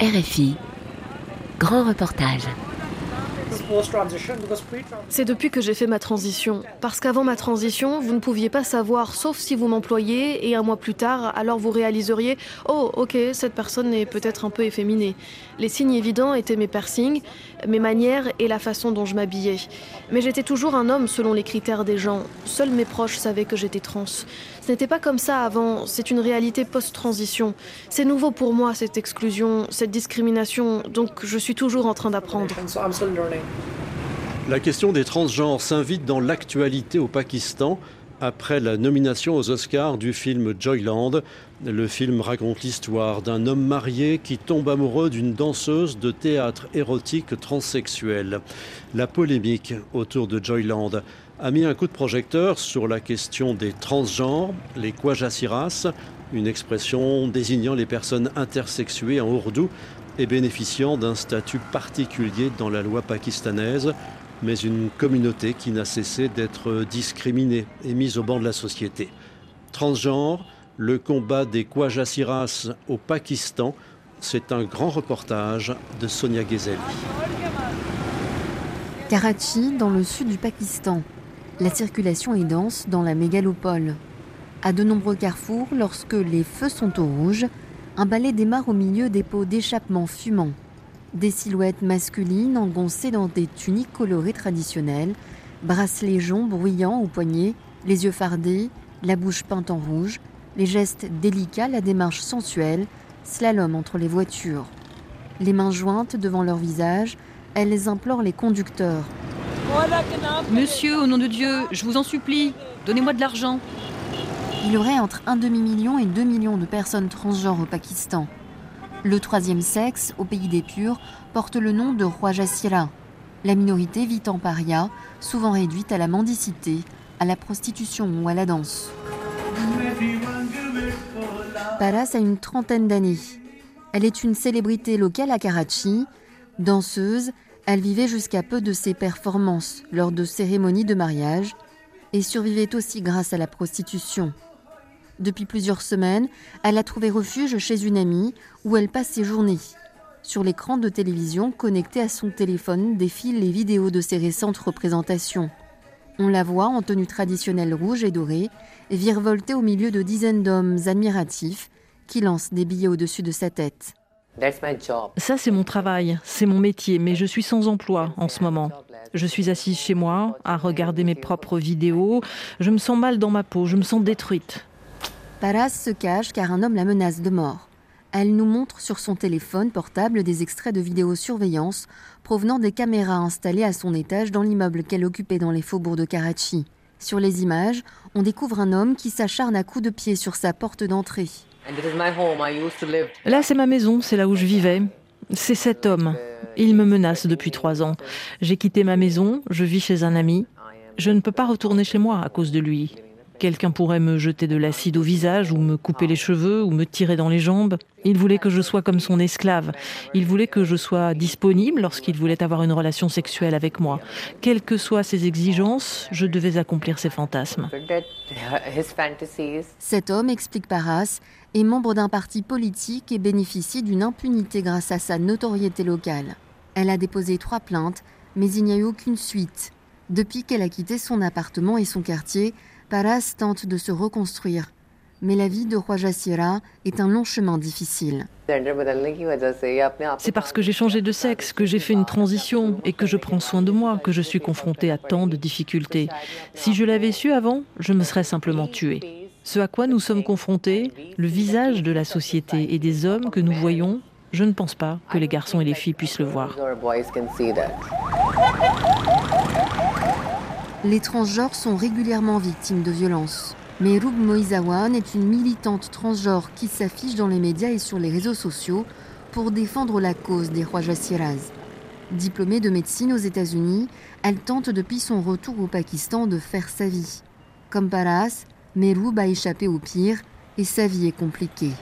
RFI, grand reportage. C'est depuis que j'ai fait ma transition. Parce qu'avant ma transition, vous ne pouviez pas savoir, sauf si vous m'employiez, et un mois plus tard, alors vous réaliseriez Oh, ok, cette personne est peut-être un peu efféminée. Les signes évidents étaient mes piercings, mes manières et la façon dont je m'habillais. Mais j'étais toujours un homme selon les critères des gens. Seuls mes proches savaient que j'étais trans. Ce n'était pas comme ça avant, c'est une réalité post-transition. C'est nouveau pour moi, cette exclusion, cette discrimination, donc je suis toujours en train d'apprendre. La question des transgenres s'invite dans l'actualité au Pakistan après la nomination aux Oscars du film Joyland. Le film raconte l'histoire d'un homme marié qui tombe amoureux d'une danseuse de théâtre érotique transsexuelle. La polémique autour de Joyland a mis un coup de projecteur sur la question des transgenres, les Kwajasiras, une expression désignant les personnes intersexuées en ourdou et bénéficiant d'un statut particulier dans la loi pakistanaise mais une communauté qui n'a cessé d'être discriminée et mise au banc de la société. Transgenre, le combat des Kwajasiras au Pakistan, c'est un grand reportage de Sonia Ghezali. Karachi, dans le sud du Pakistan. La circulation est dense dans la mégalopole. À de nombreux carrefours, lorsque les feux sont au rouge, un balai démarre au milieu des pots d'échappement fumants. Des silhouettes masculines engoncées dans des tuniques colorées traditionnelles, bracelets joncs bruyants aux poignets, les yeux fardés, la bouche peinte en rouge, les gestes délicats, la démarche sensuelle, slalom entre les voitures. Les mains jointes devant leur visage, elles implorent les conducteurs. Monsieur, au nom de Dieu, je vous en supplie, donnez-moi de l'argent. Il y aurait entre un demi-million et deux millions de personnes transgenres au Pakistan. Le troisième sexe, au pays des purs, porte le nom de roi. La minorité vit en paria, souvent réduite à la mendicité, à la prostitution ou à la danse. Paras a une trentaine d'années. Elle est une célébrité locale à Karachi. Danseuse, elle vivait jusqu'à peu de ses performances lors de cérémonies de mariage et survivait aussi grâce à la prostitution. Depuis plusieurs semaines, elle a trouvé refuge chez une amie où elle passe ses journées. Sur l'écran de télévision connecté à son téléphone défilent les vidéos de ses récentes représentations. On la voit en tenue traditionnelle rouge et dorée, virevolter au milieu de dizaines d'hommes admiratifs qui lancent des billets au-dessus de sa tête. Ça, c'est mon travail, c'est mon métier, mais je suis sans emploi en ce moment. Je suis assise chez moi à regarder mes propres vidéos. Je me sens mal dans ma peau, je me sens détruite. Paras se cache car un homme la menace de mort. Elle nous montre sur son téléphone portable des extraits de vidéosurveillance provenant des caméras installées à son étage dans l'immeuble qu'elle occupait dans les faubourgs de Karachi. Sur les images, on découvre un homme qui s'acharne à coups de pied sur sa porte d'entrée. Là, c'est ma maison, c'est là où je vivais. C'est cet homme. Il me menace depuis trois ans. J'ai quitté ma maison, je vis chez un ami. Je ne peux pas retourner chez moi à cause de lui. Quelqu'un pourrait me jeter de l'acide au visage ou me couper les cheveux ou me tirer dans les jambes. Il voulait que je sois comme son esclave. Il voulait que je sois disponible lorsqu'il voulait avoir une relation sexuelle avec moi. Quelles que soient ses exigences, je devais accomplir ses fantasmes. Cet homme, explique Paras, est membre d'un parti politique et bénéficie d'une impunité grâce à sa notoriété locale. Elle a déposé trois plaintes, mais il n'y a eu aucune suite. Depuis qu'elle a quitté son appartement et son quartier, Paras tente de se reconstruire, mais la vie de Roi Jassira est un long chemin difficile. C'est parce que j'ai changé de sexe, que j'ai fait une transition et que je prends soin de moi que je suis confrontée à tant de difficultés. Si je l'avais su avant, je me serais simplement tuée. Ce à quoi nous sommes confrontés, le visage de la société et des hommes que nous voyons, je ne pense pas que les garçons et les filles puissent le voir. Les transgenres sont régulièrement victimes de violences. Mais Moizawan est une militante transgenre qui s'affiche dans les médias et sur les réseaux sociaux pour défendre la cause des rois Jassiraz. Diplômée de médecine aux États-Unis, elle tente depuis son retour au Pakistan de faire sa vie. Comme Paras, Meroub a échappé au pire et sa vie est compliquée.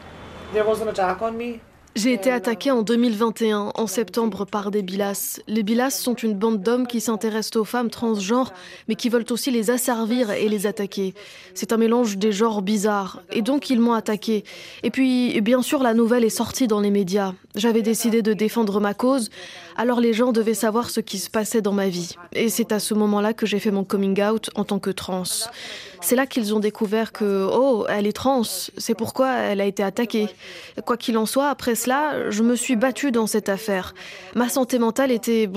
J'ai été attaquée en 2021, en septembre, par des bilas. Les bilas sont une bande d'hommes qui s'intéressent aux femmes transgenres, mais qui veulent aussi les asservir et les attaquer. C'est un mélange des genres bizarres. Et donc, ils m'ont attaqué. Et puis, bien sûr, la nouvelle est sortie dans les médias. J'avais décidé de défendre ma cause, alors les gens devaient savoir ce qui se passait dans ma vie. Et c'est à ce moment-là que j'ai fait mon coming out en tant que trans. C'est là qu'ils ont découvert que, oh, elle est trans, c'est pourquoi elle a été attaquée. Quoi qu'il en soit, après cela, je me suis battue dans cette affaire. Ma santé mentale était...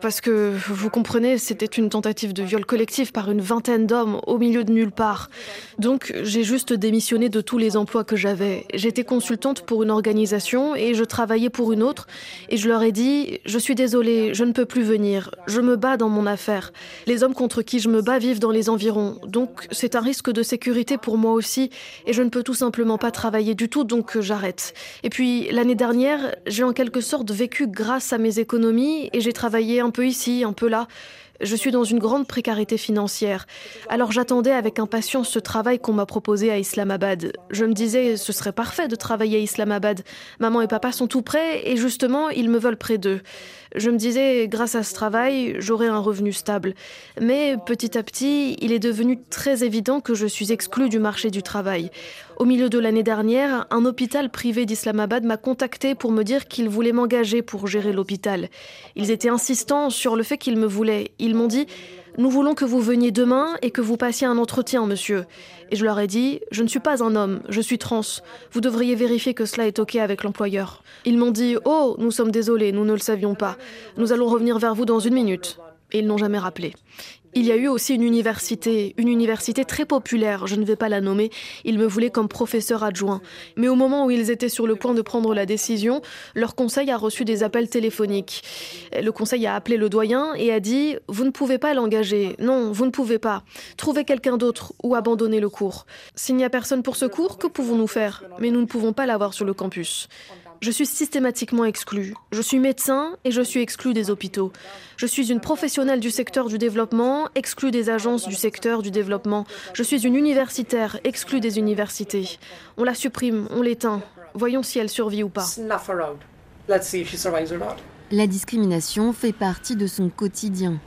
Parce que, vous comprenez, c'était une tentative de viol collectif par une vingtaine d'hommes au milieu de nulle part. Donc, j'ai juste démissionné de tous les emplois que j'avais. J'étais consultante pour une organisation et je travaillais pour une autre. Et je leur ai dit, je suis désolée, je ne peux plus venir. Je me bats dans mon affaire. Les hommes contre qui je me bats vivent dans les environs. Donc, c'est un risque de sécurité pour moi aussi et je ne peux tout simplement pas travailler du tout, donc euh, j'arrête. Et puis l'année dernière, j'ai en quelque sorte vécu grâce à mes économies et j'ai travaillé un peu ici, un peu là. Je suis dans une grande précarité financière. Alors j'attendais avec impatience ce travail qu'on m'a proposé à Islamabad. Je me disais, ce serait parfait de travailler à Islamabad. Maman et papa sont tout prêts et justement, ils me veulent près d'eux. Je me disais, grâce à ce travail, j'aurai un revenu stable. Mais petit à petit, il est devenu très évident que je suis exclue du marché du travail. Au milieu de l'année dernière, un hôpital privé d'Islamabad m'a contacté pour me dire qu'ils voulaient m'engager pour gérer l'hôpital. Ils étaient insistants sur le fait qu'ils me voulaient. Ils m'ont dit nous voulons que vous veniez demain et que vous passiez un entretien, monsieur. Et je leur ai dit, je ne suis pas un homme, je suis trans. Vous devriez vérifier que cela est OK avec l'employeur. Ils m'ont dit, oh, nous sommes désolés, nous ne le savions pas. Nous allons revenir vers vous dans une minute. Et ils n'ont jamais rappelé. Il y a eu aussi une université, une université très populaire, je ne vais pas la nommer, ils me voulaient comme professeur adjoint. Mais au moment où ils étaient sur le point de prendre la décision, leur conseil a reçu des appels téléphoniques. Le conseil a appelé le doyen et a dit ⁇ Vous ne pouvez pas l'engager, non, vous ne pouvez pas. Trouvez quelqu'un d'autre ou abandonnez le cours. S'il n'y a personne pour ce cours, que pouvons-nous faire? Mais nous ne pouvons pas l'avoir sur le campus. Je suis systématiquement exclue. Je suis médecin et je suis exclue des hôpitaux. Je suis une professionnelle du secteur du développement, exclue des agences du secteur du développement. Je suis une universitaire, exclue des universités. On la supprime, on l'éteint. Voyons si elle survit ou pas. La discrimination fait partie de son quotidien.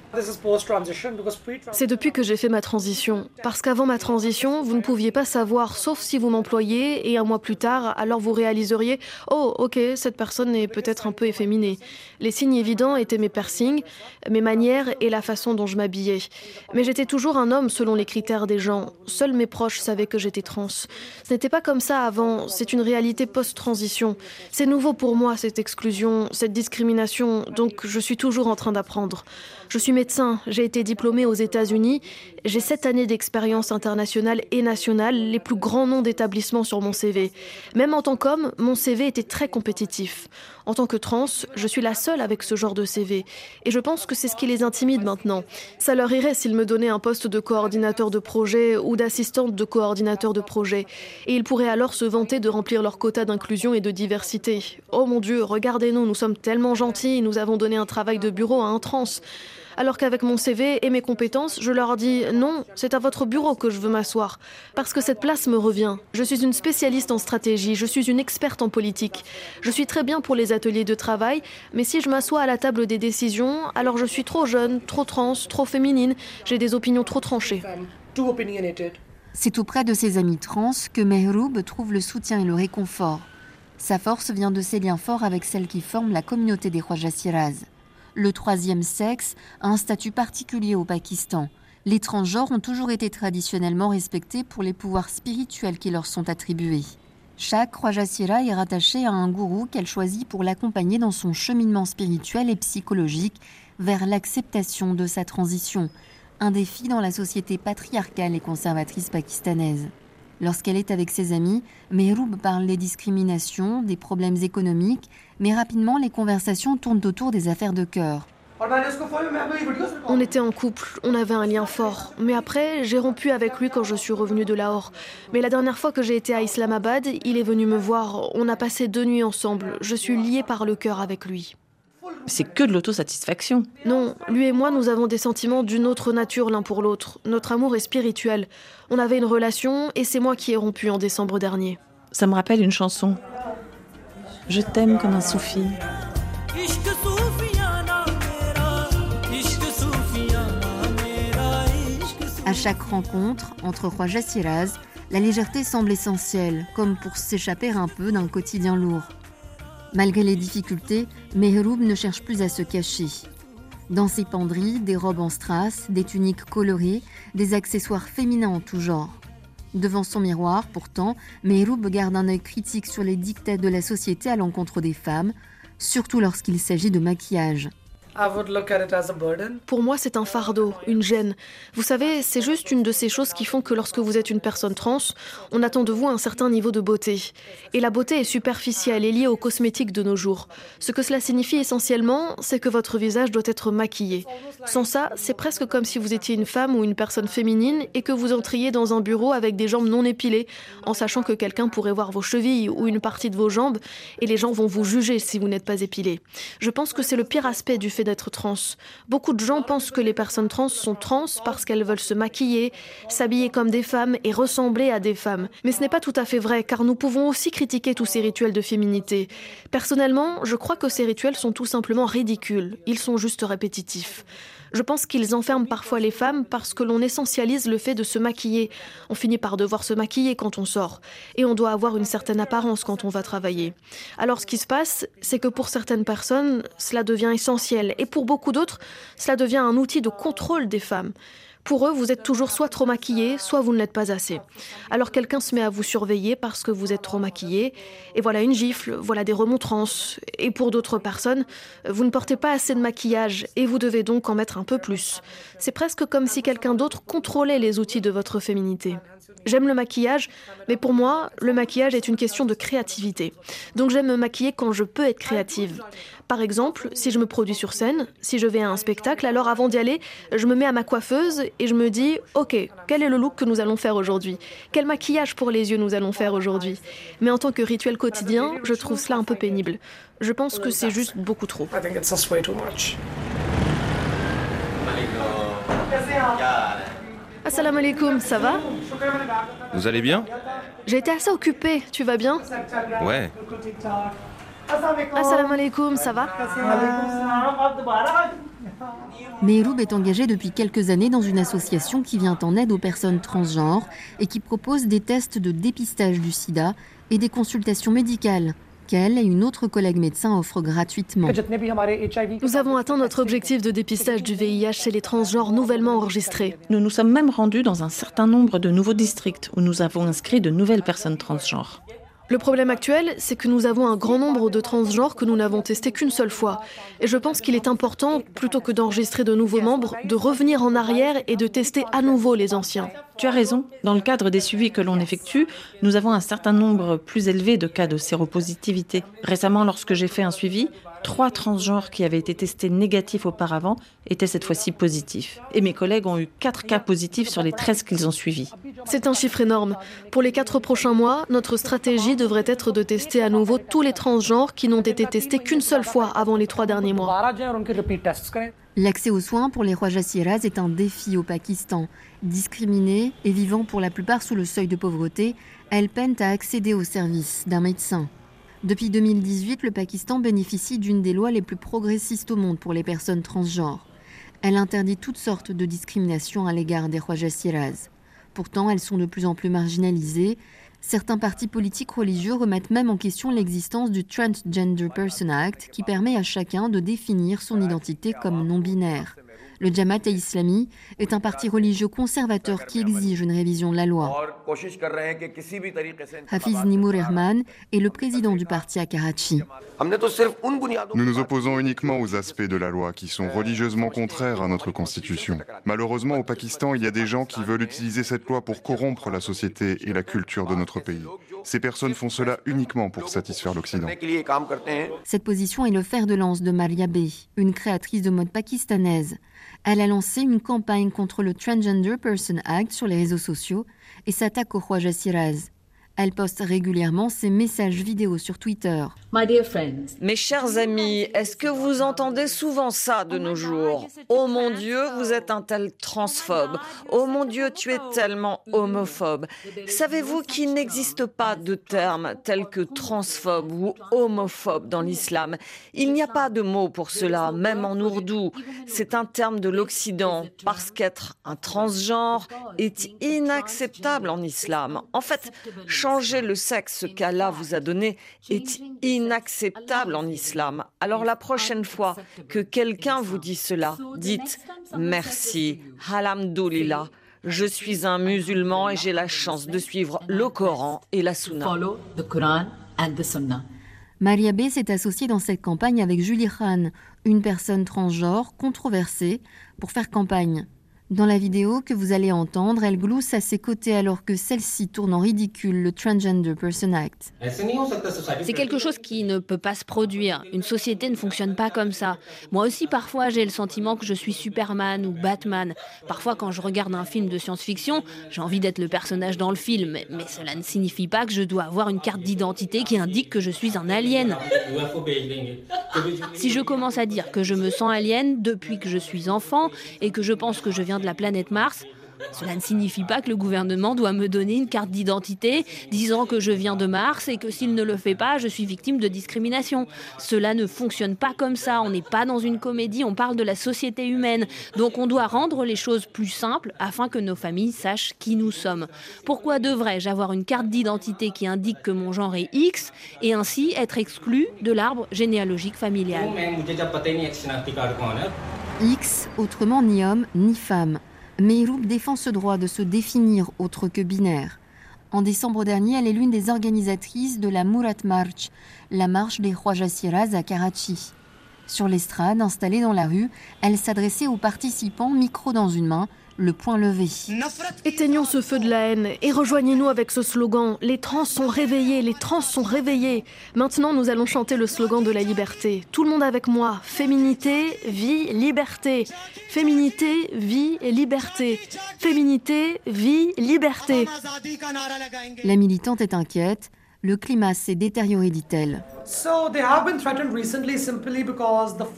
C'est depuis que j'ai fait ma transition. Parce qu'avant ma transition, vous ne pouviez pas savoir, sauf si vous m'employiez, et un mois plus tard, alors vous réaliseriez Oh, ok, cette personne est peut-être un peu efféminée. Les signes évidents étaient mes piercings, mes manières et la façon dont je m'habillais. Mais j'étais toujours un homme selon les critères des gens. Seuls mes proches savaient que j'étais trans. Ce n'était pas comme ça avant, c'est une réalité post-transition. C'est nouveau pour moi, cette exclusion, cette discrimination, donc je suis toujours en train d'apprendre. Je suis médecin, j'ai été diplômée aux États-Unis, j'ai sept années d'expérience internationale et nationale, les plus grands noms d'établissements sur mon CV. Même en tant qu'homme, mon CV était très compétitif. En tant que trans, je suis la seule avec ce genre de CV. Et je pense que c'est ce qui les intimide maintenant. Ça leur irait s'ils me donnaient un poste de coordinateur de projet ou d'assistante de coordinateur de projet. Et ils pourraient alors se vanter de remplir leur quota d'inclusion et de diversité. Oh mon Dieu, regardez-nous, nous sommes tellement gentils, nous avons donné un travail de bureau à un trans alors qu'avec mon CV et mes compétences, je leur dis non, c'est à votre bureau que je veux m'asseoir, parce que cette place me revient. Je suis une spécialiste en stratégie, je suis une experte en politique. Je suis très bien pour les ateliers de travail, mais si je m'assois à la table des décisions, alors je suis trop jeune, trop trans, trop féminine, j'ai des opinions trop tranchées. C'est auprès de ses amis trans que Mehroub trouve le soutien et le réconfort. Sa force vient de ses liens forts avec celles qui forment la communauté des Siraz. Le troisième sexe a un statut particulier au Pakistan. Les transgenres ont toujours été traditionnellement respectés pour les pouvoirs spirituels qui leur sont attribués. Chaque Rajasira est rattachée à un gourou qu'elle choisit pour l'accompagner dans son cheminement spirituel et psychologique vers l'acceptation de sa transition, un défi dans la société patriarcale et conservatrice pakistanaise. Lorsqu'elle est avec ses amis, Mehroub parle des discriminations, des problèmes économiques, mais rapidement les conversations tournent autour des affaires de cœur. On était en couple, on avait un lien fort. Mais après, j'ai rompu avec lui quand je suis revenue de Lahore. Mais la dernière fois que j'ai été à Islamabad, il est venu me voir. On a passé deux nuits ensemble. Je suis liée par le cœur avec lui. C'est que de l'autosatisfaction. Non, lui et moi, nous avons des sentiments d'une autre nature l'un pour l'autre. Notre amour est spirituel. On avait une relation et c'est moi qui ai rompu en décembre dernier. Ça me rappelle une chanson. Je t'aime comme un soufi. À chaque rencontre entre Khwaja Siraz, la légèreté semble essentielle, comme pour s'échapper un peu d'un quotidien lourd. Malgré les difficultés, Mehroub ne cherche plus à se cacher. Dans ses penderies, des robes en strass, des tuniques colorées, des accessoires féminins en tout genre. Devant son miroir, pourtant, Mehroub garde un œil critique sur les dictats de la société à l'encontre des femmes, surtout lorsqu'il s'agit de maquillage. Pour moi, c'est un fardeau, une gêne. Vous savez, c'est juste une de ces choses qui font que lorsque vous êtes une personne trans, on attend de vous un certain niveau de beauté. Et la beauté est superficielle et liée aux cosmétiques de nos jours. Ce que cela signifie essentiellement, c'est que votre visage doit être maquillé. Sans ça, c'est presque comme si vous étiez une femme ou une personne féminine et que vous entriez dans un bureau avec des jambes non épilées, en sachant que quelqu'un pourrait voir vos chevilles ou une partie de vos jambes, et les gens vont vous juger si vous n'êtes pas épilé. Je pense que c'est le pire aspect du fait d'être trans. Beaucoup de gens pensent que les personnes trans sont trans parce qu'elles veulent se maquiller, s'habiller comme des femmes et ressembler à des femmes. Mais ce n'est pas tout à fait vrai, car nous pouvons aussi critiquer tous ces rituels de féminité. Personnellement, je crois que ces rituels sont tout simplement ridicules. Ils sont juste répétitifs. Je pense qu'ils enferment parfois les femmes parce que l'on essentialise le fait de se maquiller. On finit par devoir se maquiller quand on sort. Et on doit avoir une certaine apparence quand on va travailler. Alors ce qui se passe, c'est que pour certaines personnes, cela devient essentiel. Et pour beaucoup d'autres, cela devient un outil de contrôle des femmes. Pour eux, vous êtes toujours soit trop maquillé, soit vous ne l'êtes pas assez. Alors quelqu'un se met à vous surveiller parce que vous êtes trop maquillé, et voilà une gifle, voilà des remontrances. Et pour d'autres personnes, vous ne portez pas assez de maquillage et vous devez donc en mettre un peu plus. C'est presque comme si quelqu'un d'autre contrôlait les outils de votre féminité. J'aime le maquillage, mais pour moi, le maquillage est une question de créativité. Donc j'aime me maquiller quand je peux être créative. Par exemple, si je me produis sur scène, si je vais à un spectacle, alors avant d'y aller, je me mets à ma coiffeuse et je me dis, ok, quel est le look que nous allons faire aujourd'hui? Quel maquillage pour les yeux nous allons faire aujourd'hui? Mais en tant que rituel quotidien, je trouve cela un peu pénible. Je pense que c'est juste beaucoup trop. Assalamu alaikum, ça va? Vous allez bien? J'ai été assez occupée, tu vas bien? Ouais. Assalamu alaikum, ça va? Mehroub est engagé depuis quelques années dans une association qui vient en aide aux personnes transgenres et qui propose des tests de dépistage du sida et des consultations médicales qu'elle et une autre collègue médecin offrent gratuitement. Nous avons atteint notre objectif de dépistage du VIH chez les transgenres nouvellement enregistrés. Nous nous sommes même rendus dans un certain nombre de nouveaux districts où nous avons inscrit de nouvelles personnes transgenres. Le problème actuel, c'est que nous avons un grand nombre de transgenres que nous n'avons testés qu'une seule fois. Et je pense qu'il est important, plutôt que d'enregistrer de nouveaux membres, de revenir en arrière et de tester à nouveau les anciens. Tu as raison. Dans le cadre des suivis que l'on effectue, nous avons un certain nombre plus élevé de cas de séropositivité. Récemment, lorsque j'ai fait un suivi, trois transgenres qui avaient été testés négatifs auparavant étaient cette fois-ci positifs. Et mes collègues ont eu quatre cas positifs sur les 13 qu'ils ont suivis. C'est un chiffre énorme. Pour les quatre prochains mois, notre stratégie devrait être de tester à nouveau tous les transgenres qui n'ont été testés qu'une seule fois avant les trois derniers mois. L'accès aux soins pour les Rwajassiras est un défi au Pakistan. Discriminées et vivant pour la plupart sous le seuil de pauvreté, elles peinent à accéder aux services d'un médecin. Depuis 2018, le Pakistan bénéficie d'une des lois les plus progressistes au monde pour les personnes transgenres. Elle interdit toutes sortes de discriminations à l'égard des Rwajassiras. Pourtant, elles sont de plus en plus marginalisées. Certains partis politiques religieux remettent même en question l'existence du Transgender Person Act qui permet à chacun de définir son identité comme non-binaire. Le Jamaat e Islami est un parti religieux conservateur qui exige une révision de la loi. Hafiz Nimur Herman est le président du parti à Karachi. Nous nous opposons uniquement aux aspects de la loi qui sont religieusement contraires à notre constitution. Malheureusement, au Pakistan, il y a des gens qui veulent utiliser cette loi pour corrompre la société et la culture de notre pays. Ces personnes font cela uniquement pour satisfaire l'Occident. Cette position est le fer de lance de Maria B, une créatrice de mode pakistanaise. Elle a lancé une campagne contre le Transgender Person Act sur les réseaux sociaux et s'attaque au roi Jassiraz. Elle poste régulièrement ses messages vidéo sur Twitter. Mes chers amis, est-ce que vous entendez souvent ça de nos jours? Oh mon Dieu, vous êtes un tel transphobe. Oh mon Dieu, tu es tellement homophobe. Savez-vous qu'il n'existe pas de terme tel que transphobe ou homophobe dans l'islam? Il n'y a pas de mot pour cela, même en ourdou. C'est un terme de l'Occident, parce qu'être un transgenre est inacceptable en islam. En fait, changer le sexe qu'Allah vous a donné est inacceptable en islam. Alors la prochaine fois que quelqu'un vous dit cela, dites merci, alhamdoulilah. Je suis un musulman et j'ai la chance de suivre le Coran et la Sunna. Maria B s'est associée dans cette campagne avec Julie Khan, une personne transgenre controversée, pour faire campagne. Dans la vidéo que vous allez entendre, elle glousse à ses côtés alors que celle-ci tourne en ridicule le Transgender Person Act. C'est quelque chose qui ne peut pas se produire. Une société ne fonctionne pas comme ça. Moi aussi, parfois, j'ai le sentiment que je suis Superman ou Batman. Parfois, quand je regarde un film de science-fiction, j'ai envie d'être le personnage dans le film. Mais cela ne signifie pas que je dois avoir une carte d'identité qui indique que je suis un alien. Si je commence à dire que je me sens alien depuis que je suis enfant et que je pense que je viens de la planète Mars, cela ne signifie pas que le gouvernement doit me donner une carte d'identité disant que je viens de Mars et que s'il ne le fait pas, je suis victime de discrimination. Cela ne fonctionne pas comme ça. On n'est pas dans une comédie, on parle de la société humaine. Donc on doit rendre les choses plus simples afin que nos familles sachent qui nous sommes. Pourquoi devrais-je avoir une carte d'identité qui indique que mon genre est X et ainsi être exclu de l'arbre généalogique familial? X, autrement ni homme ni femme. Meiroub défend ce droit de se définir autre que binaire. En décembre dernier, elle est l'une des organisatrices de la Murat March, la marche des Khwaja à Karachi. Sur l'estrade, installée dans la rue, elle s'adressait aux participants, micro dans une main, le point levé. Éteignons ce feu de la haine et rejoignez-nous avec ce slogan. Les trans sont réveillés, les trans sont réveillés. Maintenant, nous allons chanter le slogan de la liberté. Tout le monde avec moi. Féminité, vie, liberté. Féminité, vie et liberté. Féminité, vie, liberté. La militante est inquiète. Le climat s'est détérioré, dit-elle.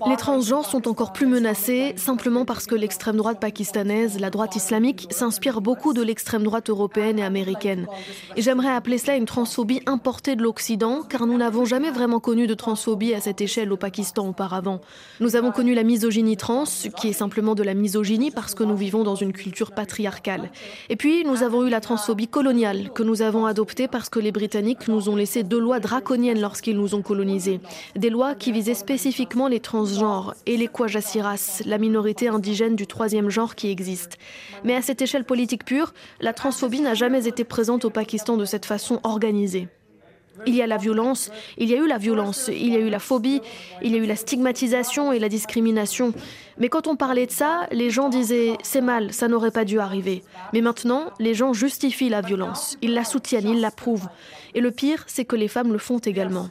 Les transgenres sont encore plus menacés simplement parce que l'extrême droite pakistanaise, la droite islamique, s'inspire beaucoup de l'extrême droite européenne et américaine. Et j'aimerais appeler cela une transphobie importée de l'Occident, car nous n'avons jamais vraiment connu de transphobie à cette échelle au Pakistan auparavant. Nous avons connu la misogynie trans, qui est simplement de la misogynie parce que nous vivons dans une culture patriarcale. Et puis, nous avons eu la transphobie coloniale, que nous avons adoptée parce que les Britanniques nous ont laissé deux lois draconiennes lorsqu'ils nous ont colonisés. Des lois qui visaient spécifiquement les transgenres et les Kwajasiras, la minorité indigène du troisième genre qui existe. Mais à cette échelle politique pure, la transphobie n'a jamais été présente au Pakistan de cette façon organisée. Il y a la violence, il y a eu la violence, il y a eu la phobie, il y a eu la stigmatisation et la discrimination. Mais quand on parlait de ça, les gens disaient c'est mal, ça n'aurait pas dû arriver. Mais maintenant, les gens justifient la violence, ils la soutiennent, ils l'approuvent. Et le pire, c'est que les femmes le font également.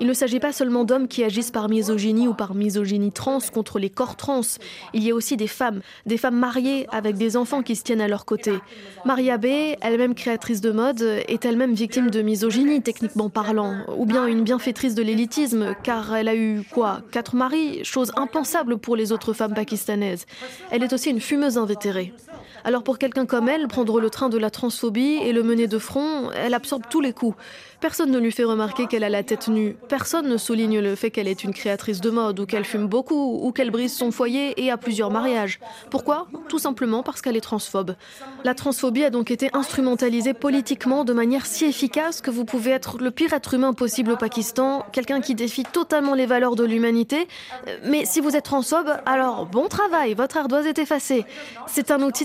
Il ne s'agit pas seulement d'hommes qui agissent par misogynie ou par misogynie trans contre les corps trans. Il y a aussi des femmes, des femmes mariées avec des enfants qui se tiennent à leur côté. Maria B, elle-même créatrice de mode, est elle-même victime de misogynie, techniquement parlant, ou bien une bienfaitrice de l'élitisme, car elle a eu quoi Quatre maris, chose impensable pour les autres femmes pakistanaises. Elle est aussi une fumeuse invétérée. Alors pour quelqu'un comme elle, prendre le train de la transphobie et le mener de front, elle absorbe tous les coups. Personne ne lui fait remarquer qu'elle a la tête nue. Personne ne souligne le fait qu'elle est une créatrice de mode ou qu'elle fume beaucoup ou qu'elle brise son foyer et a plusieurs mariages. Pourquoi? Tout simplement parce qu'elle est transphobe. La transphobie a donc été instrumentalisée politiquement de manière si efficace que vous pouvez être le pire être humain possible au Pakistan, quelqu'un qui défie totalement les valeurs de l'humanité. Mais si vous êtes transphobe, alors bon travail, votre ardoise est effacée.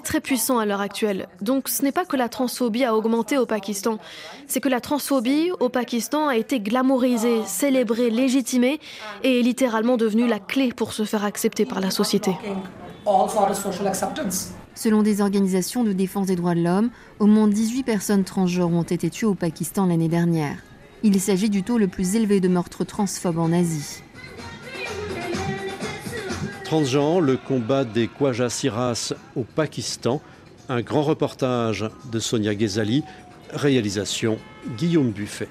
Très puissant à l'heure actuelle. Donc ce n'est pas que la transphobie a augmenté au Pakistan, c'est que la transphobie au Pakistan a été glamourisée, célébrée, légitimée et est littéralement devenue la clé pour se faire accepter par la société. Selon des organisations de défense des droits de l'homme, au moins 18 personnes transgenres ont été tuées au Pakistan l'année dernière. Il s'agit du taux le plus élevé de meurtres transphobes en Asie. Transgenre, le combat des Kwajasiras au Pakistan. Un grand reportage de Sonia Ghezali Réalisation Guillaume Buffet.